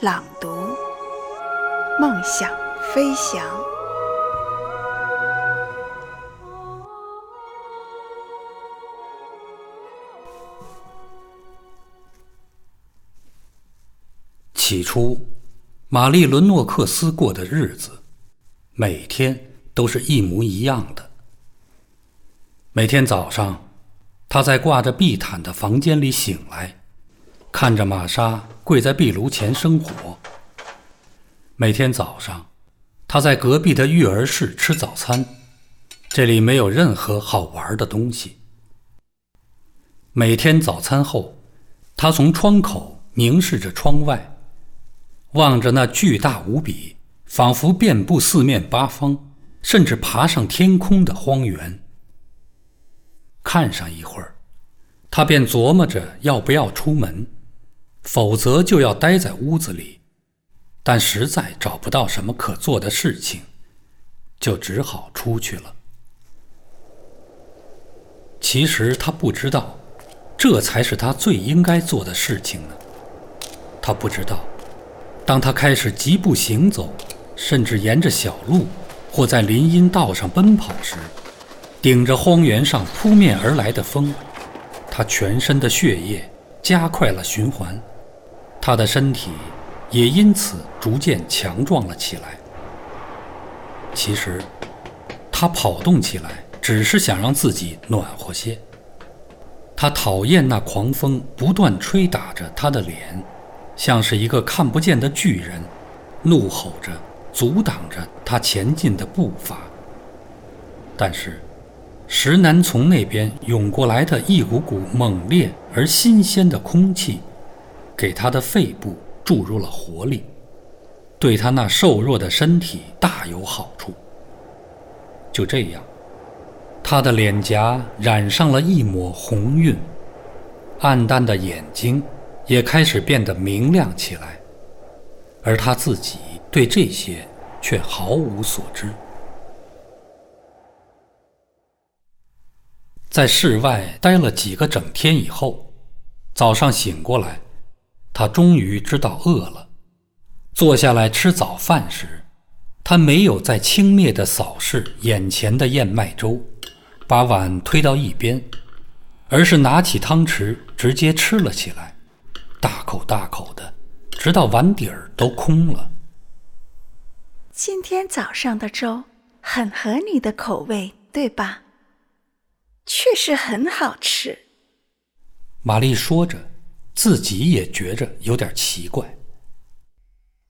朗读，梦想飞翔。起初，玛丽·伦诺克斯过的日子，每天都是一模一样的。每天早上，她在挂着地毯的房间里醒来。看着玛莎跪在壁炉前生火。每天早上，他在隔壁的育儿室吃早餐，这里没有任何好玩的东西。每天早餐后，他从窗口凝视着窗外，望着那巨大无比、仿佛遍布四面八方，甚至爬上天空的荒原。看上一会儿，他便琢磨着要不要出门。否则就要待在屋子里，但实在找不到什么可做的事情，就只好出去了。其实他不知道，这才是他最应该做的事情呢。他不知道，当他开始疾步行走，甚至沿着小路或在林荫道上奔跑时，顶着荒原上扑面而来的风，他全身的血液加快了循环。他的身体也因此逐渐强壮了起来。其实，他跑动起来只是想让自己暖和些。他讨厌那狂风不断吹打着他的脸，像是一个看不见的巨人，怒吼着阻挡着他前进的步伐。但是，石南从那边涌过来的一股股猛烈而新鲜的空气。给他的肺部注入了活力，对他那瘦弱的身体大有好处。就这样，他的脸颊染上了一抹红晕，暗淡的眼睛也开始变得明亮起来，而他自己对这些却毫无所知。在室外待了几个整天以后，早上醒过来。他终于知道饿了，坐下来吃早饭时，他没有再轻蔑地扫视眼前的燕麦粥，把碗推到一边，而是拿起汤匙直接吃了起来，大口大口的，直到碗底儿都空了。今天早上的粥很合你的口味，对吧？确实很好吃。玛丽说着。自己也觉着有点奇怪。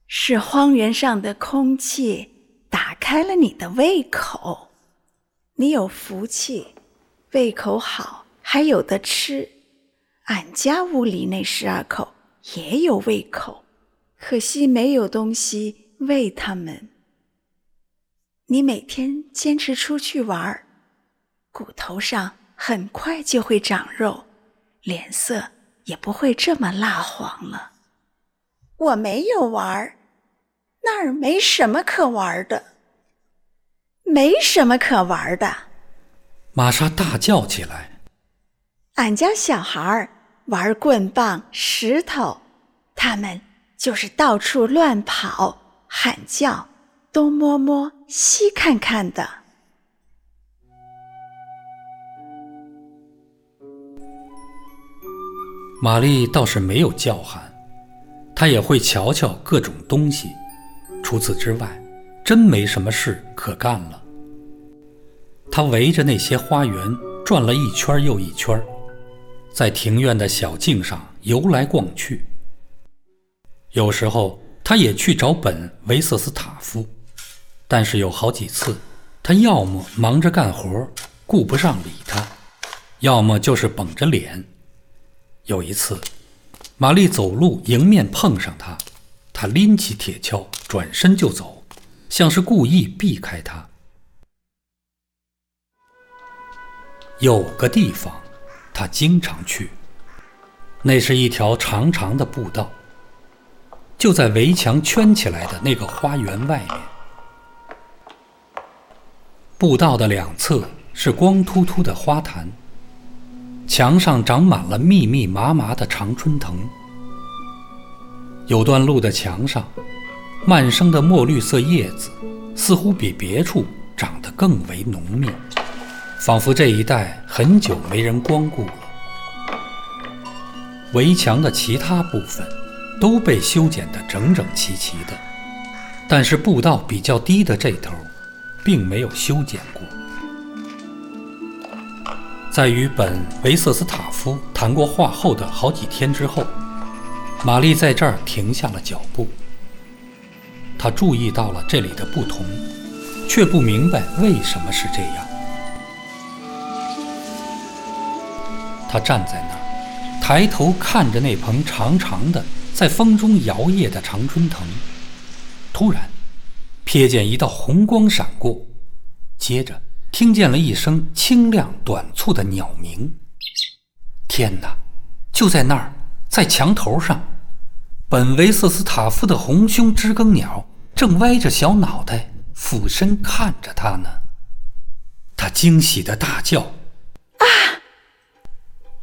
是荒原上的空气打开了你的胃口，你有福气，胃口好，还有的吃。俺家屋里那十二口也有胃口，可惜没有东西喂他们。你每天坚持出去玩，骨头上很快就会长肉，脸色。也不会这么蜡黄了。我没有玩儿，那儿没什么可玩的，没什么可玩的。玛莎大叫起来：“俺家小孩儿玩棍棒、石头，他们就是到处乱跑、喊叫、东摸摸、西看看的。”玛丽倒是没有叫喊，她也会瞧瞧各种东西。除此之外，真没什么事可干了。她围着那些花园转了一圈又一圈，在庭院的小径上游来逛去。有时候，她也去找本维瑟斯塔夫，但是有好几次，他要么忙着干活，顾不上理他，要么就是绷着脸。有一次，玛丽走路迎面碰上他，他拎起铁锹，转身就走，像是故意避开他。有个地方，他经常去，那是一条长长的步道，就在围墙圈起来的那个花园外面。步道的两侧是光秃秃的花坛，墙上长满了密密麻麻的常春藤。有段路的墙上，漫生的墨绿色叶子似乎比别处长得更为浓密。仿佛这一带很久没人光顾了。围墙的其他部分都被修剪得整整齐齐的，但是步道比较低的这头，并没有修剪过。在与本·维瑟斯塔夫谈过话后的好几天之后，玛丽在这儿停下了脚步。她注意到了这里的不同，却不明白为什么是这样。他站在那儿，抬头看着那盆长长的、在风中摇曳的常春藤。突然，瞥见一道红光闪过，接着听见了一声清亮短促的鸟鸣。天哪！就在那儿，在墙头上，本维瑟斯塔夫的红胸知更鸟正歪着小脑袋俯身看着他呢。他惊喜的大叫。啊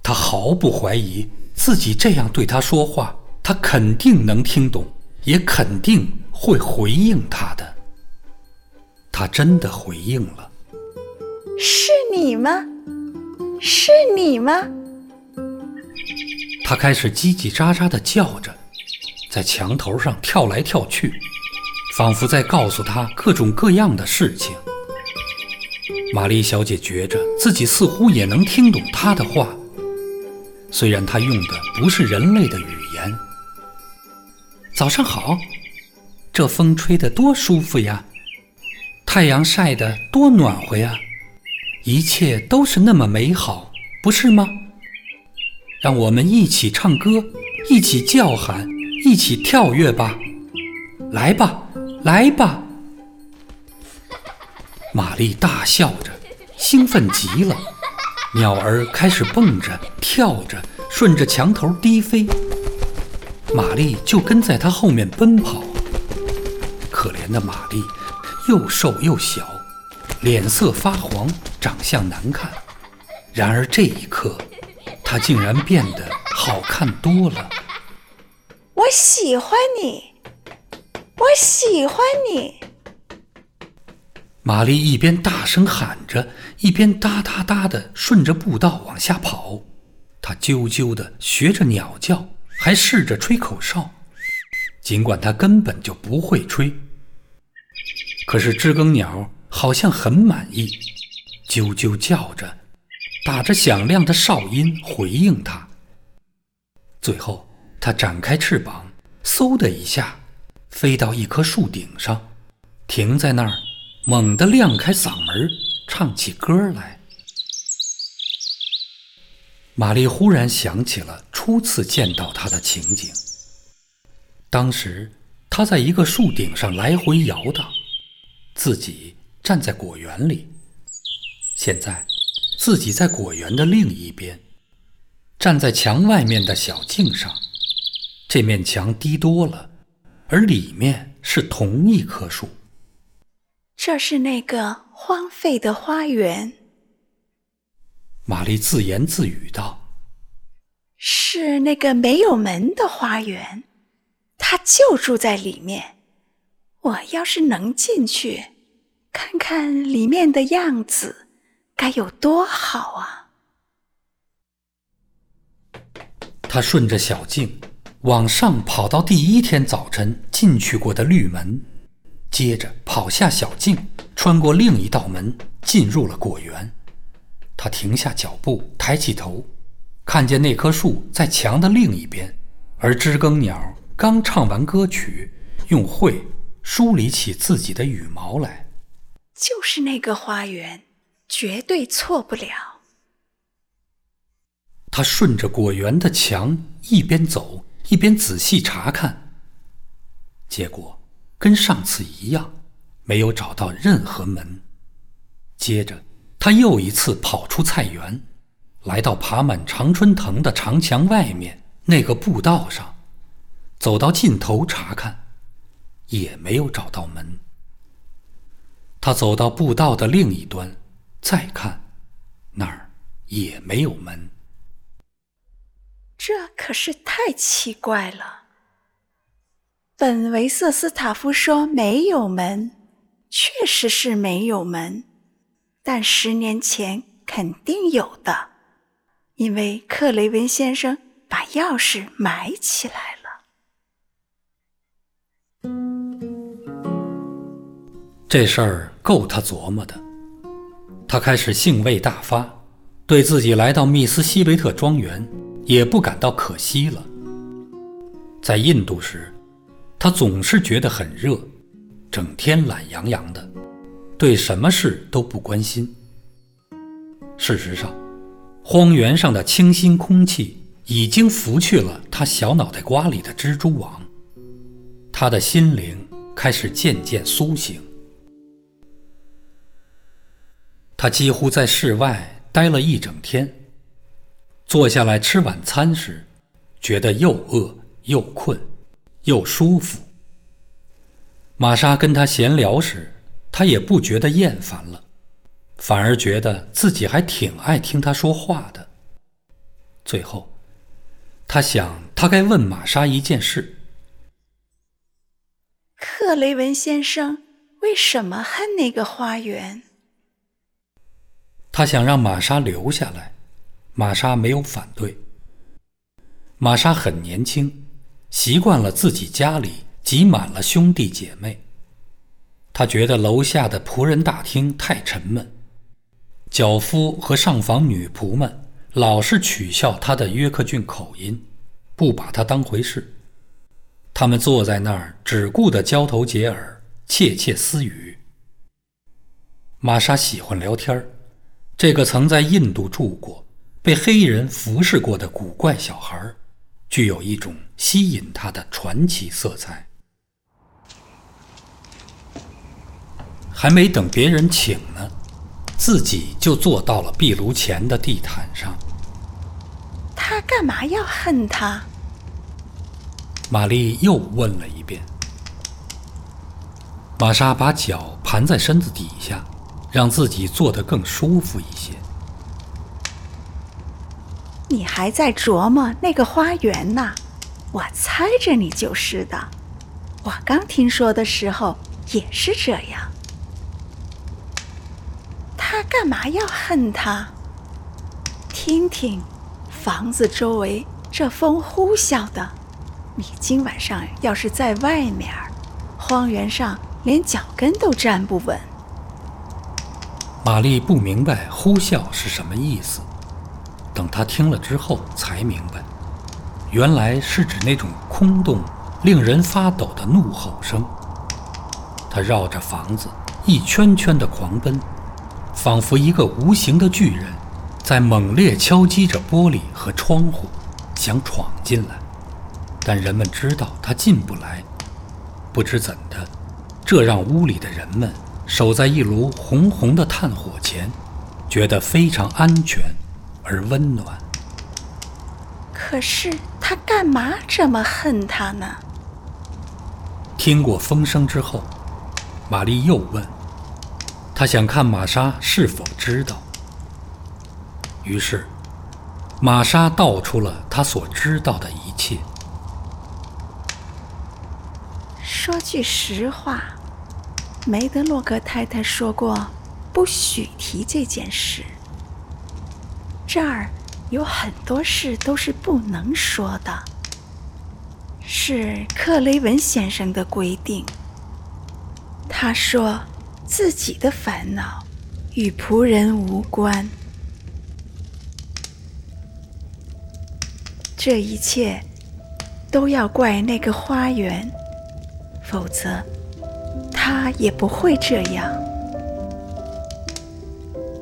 他毫不怀疑自己这样对他说话，他肯定能听懂，也肯定会回应他的。他真的回应了。是你吗？是你吗？他开始叽叽喳喳地叫着，在墙头上跳来跳去，仿佛在告诉他各种各样的事情。玛丽小姐觉着自己似乎也能听懂他的话。虽然他用的不是人类的语言。早上好，这风吹得多舒服呀，太阳晒得多暖和呀，一切都是那么美好，不是吗？让我们一起唱歌，一起叫喊，一起跳跃吧！来吧，来吧！玛丽大笑着，兴奋极了。鸟儿开始蹦着、跳着，顺着墙头低飞。玛丽就跟在它后面奔跑。可怜的玛丽，又瘦又小，脸色发黄，长相难看。然而这一刻，她竟然变得好看多了。我喜欢你，我喜欢你。玛丽一边大声喊着，一边哒哒哒地顺着步道往下跑。她啾啾地学着鸟叫，还试着吹口哨，尽管她根本就不会吹。可是知更鸟好像很满意，啾啾叫着，打着响亮的哨音回应它。最后，它展开翅膀，嗖的一下，飞到一棵树顶上，停在那儿。猛地亮开嗓门，唱起歌来。玛丽忽然想起了初次见到他的情景。当时他在一个树顶上来回摇荡，自己站在果园里。现在，自己在果园的另一边，站在墙外面的小径上。这面墙低多了，而里面是同一棵树。这是那个荒废的花园，玛丽自言自语道：“是那个没有门的花园，他就住在里面。我要是能进去，看看里面的样子，该有多好啊！”他顺着小径往上跑到第一天早晨进去过的绿门。接着跑下小径，穿过另一道门，进入了果园。他停下脚步，抬起头，看见那棵树在墙的另一边，而知更鸟刚唱完歌曲，用喙梳理起自己的羽毛来。就是那个花园，绝对错不了。他顺着果园的墙一边走，一边仔细查看。结果跟上次一样，没有找到任何门。接着，他又一次跑出菜园，来到爬满常春藤的长墙外面那个步道上，走到尽头查看，也没有找到门。他走到步道的另一端，再看，那儿也没有门。这可是太奇怪了。本维瑟斯塔夫说没有门，确实是没有门，但十年前肯定有的，因为克雷文先生把钥匙埋起来。这事儿够他琢磨的，他开始兴味大发，对自己来到密斯西维特庄园也不感到可惜了。在印度时。他总是觉得很热，整天懒洋洋的，对什么事都不关心。事实上，荒原上的清新空气已经拂去了他小脑袋瓜里的蜘蛛网，他的心灵开始渐渐苏醒。他几乎在室外待了一整天，坐下来吃晚餐时，觉得又饿又困。又舒服。玛莎跟他闲聊时，他也不觉得厌烦了，反而觉得自己还挺爱听他说话的。最后，他想，他该问玛莎一件事：克雷文先生为什么恨那个花园？他想让玛莎留下来，玛莎没有反对。玛莎很年轻。习惯了自己家里挤满了兄弟姐妹，他觉得楼下的仆人大厅太沉闷，脚夫和上房女仆们老是取笑他的约克郡口音，不把他当回事。他们坐在那儿只顾得交头接耳、窃窃私语。玛莎喜欢聊天儿，这个曾在印度住过、被黑人服侍过的古怪小孩。具有一种吸引他的传奇色彩。还没等别人请呢，自己就坐到了壁炉前的地毯上。他干嘛要恨他？玛丽又问了一遍。玛莎把脚盘在身子底下，让自己坐得更舒服一些。你还在琢磨那个花园呢？我猜着你就是的。我刚听说的时候也是这样。他干嘛要恨他？听听，房子周围这风呼啸的，你今晚上要是在外面，荒原上连脚跟都站不稳。玛丽不明白“呼啸”是什么意思。等她听了之后，才明白，原来是指那种空洞、令人发抖的怒吼声。他绕着房子一圈圈地狂奔，仿佛一个无形的巨人，在猛烈敲击着玻璃和窗户，想闯进来。但人们知道他进不来。不知怎的，这让屋里的人们守在一炉红红的炭火前，觉得非常安全。而温暖。可是他干嘛这么恨他呢？听过风声之后，玛丽又问：“他想看玛莎是否知道。”于是，玛莎道出了她所知道的一切。说句实话，梅德洛格太太说过，不许提这件事。这儿有很多事都是不能说的，是克雷文先生的规定。他说自己的烦恼与仆人无关，这一切都要怪那个花园，否则他也不会这样。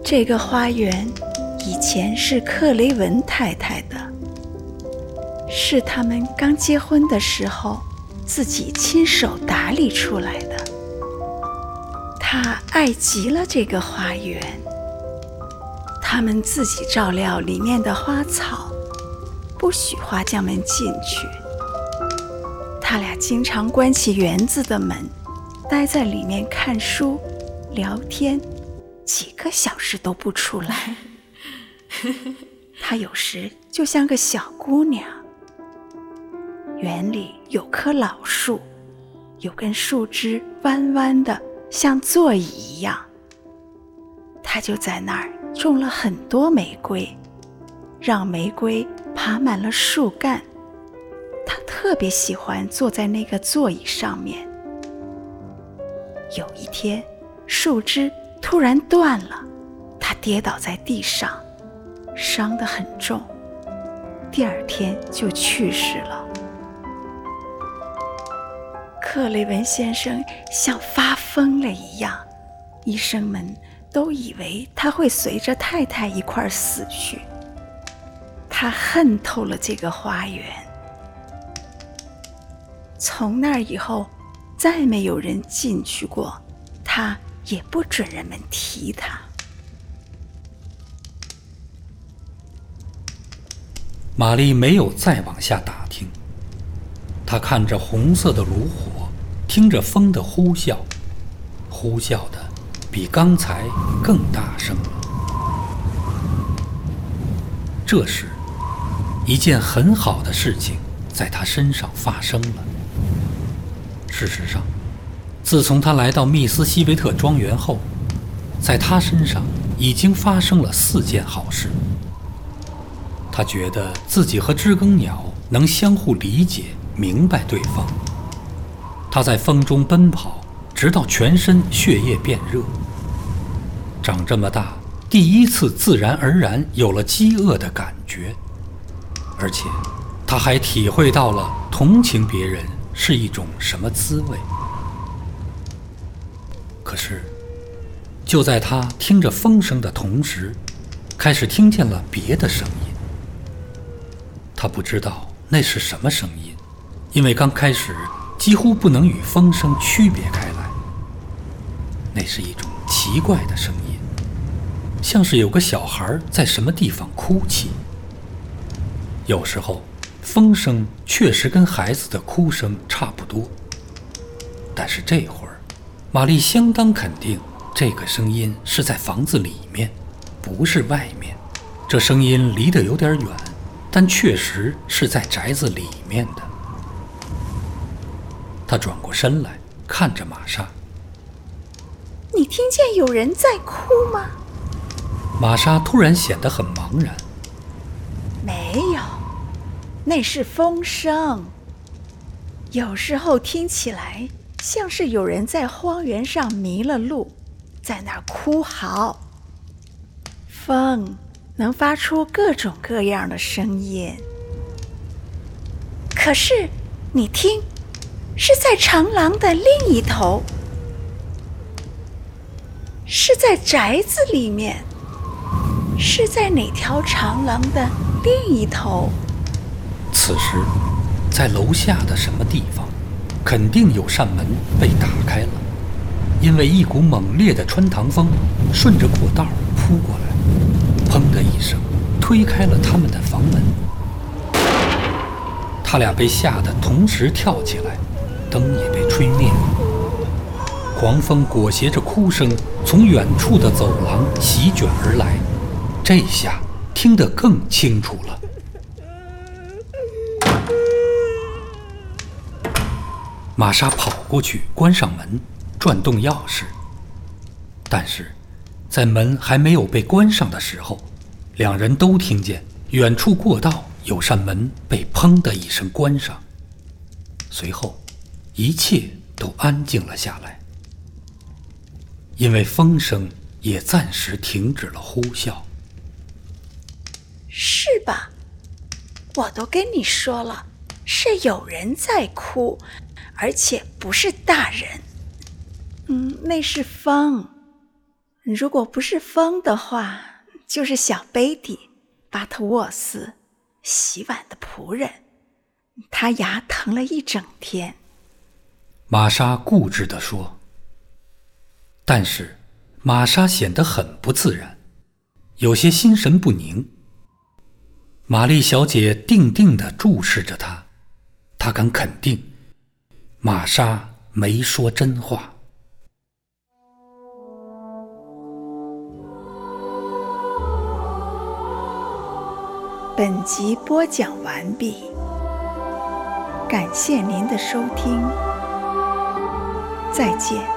这个花园。以前是克雷文太太的，是他们刚结婚的时候自己亲手打理出来的。他爱极了这个花园，他们自己照料里面的花草，不许花匠们进去。他俩经常关起园子的门，待在里面看书、聊天，几个小时都不出来。她有时就像个小姑娘。园里有棵老树，有根树枝弯弯的，像座椅一样。她就在那儿种了很多玫瑰，让玫瑰爬满了树干。她特别喜欢坐在那个座椅上面。有一天，树枝突然断了，他跌倒在地上。伤得很重，第二天就去世了。克雷文先生像发疯了一样，医生们都以为他会随着太太一块儿死去。他恨透了这个花园，从那以后再没有人进去过，他也不准人们提他。玛丽没有再往下打听。她看着红色的炉火，听着风的呼啸，呼啸的比刚才更大声了。这时，一件很好的事情在她身上发生了。事实上，自从他来到密斯西维特庄园后，在他身上已经发生了四件好事。他觉得自己和知更鸟能相互理解、明白对方。他在风中奔跑，直到全身血液变热。长这么大，第一次自然而然有了饥饿的感觉，而且他还体会到了同情别人是一种什么滋味。可是，就在他听着风声的同时，开始听见了别的声音。他不知道那是什么声音，因为刚开始几乎不能与风声区别开来。那是一种奇怪的声音，像是有个小孩在什么地方哭泣。有时候，风声确实跟孩子的哭声差不多，但是这会儿，玛丽相当肯定这个声音是在房子里面，不是外面。这声音离得有点远。但确实是在宅子里面的。她转过身来，看着玛莎：“你听见有人在哭吗？”玛莎突然显得很茫然。“没有，那是风声。有时候听起来像是有人在荒原上迷了路，在那儿哭嚎。风。”能发出各种各样的声音，可是你听，是在长廊的另一头，是在宅子里面，是在哪条长廊的另一头？此时，在楼下的什么地方，肯定有扇门被打开了，因为一股猛烈的穿堂风顺着过道扑过来。砰的一声，推开了他们的房门。他俩被吓得同时跳起来，灯也被吹灭了。狂风裹挟着哭声从远处的走廊席卷而来，这下听得更清楚了。玛莎跑过去关上门，转动钥匙，但是。在门还没有被关上的时候，两人都听见远处过道有扇门被“砰”的一声关上。随后，一切都安静了下来，因为风声也暂时停止了呼啸。是吧？我都跟你说了，是有人在哭，而且不是大人。嗯，那是风。如果不是风的话，就是小 baby 巴特沃斯洗碗的仆人，他牙疼了一整天。玛莎固执地说。但是，玛莎显得很不自然，有些心神不宁。玛丽小姐定定地注视着她，她敢肯定，玛莎没说真话。本集播讲完毕，感谢您的收听，再见。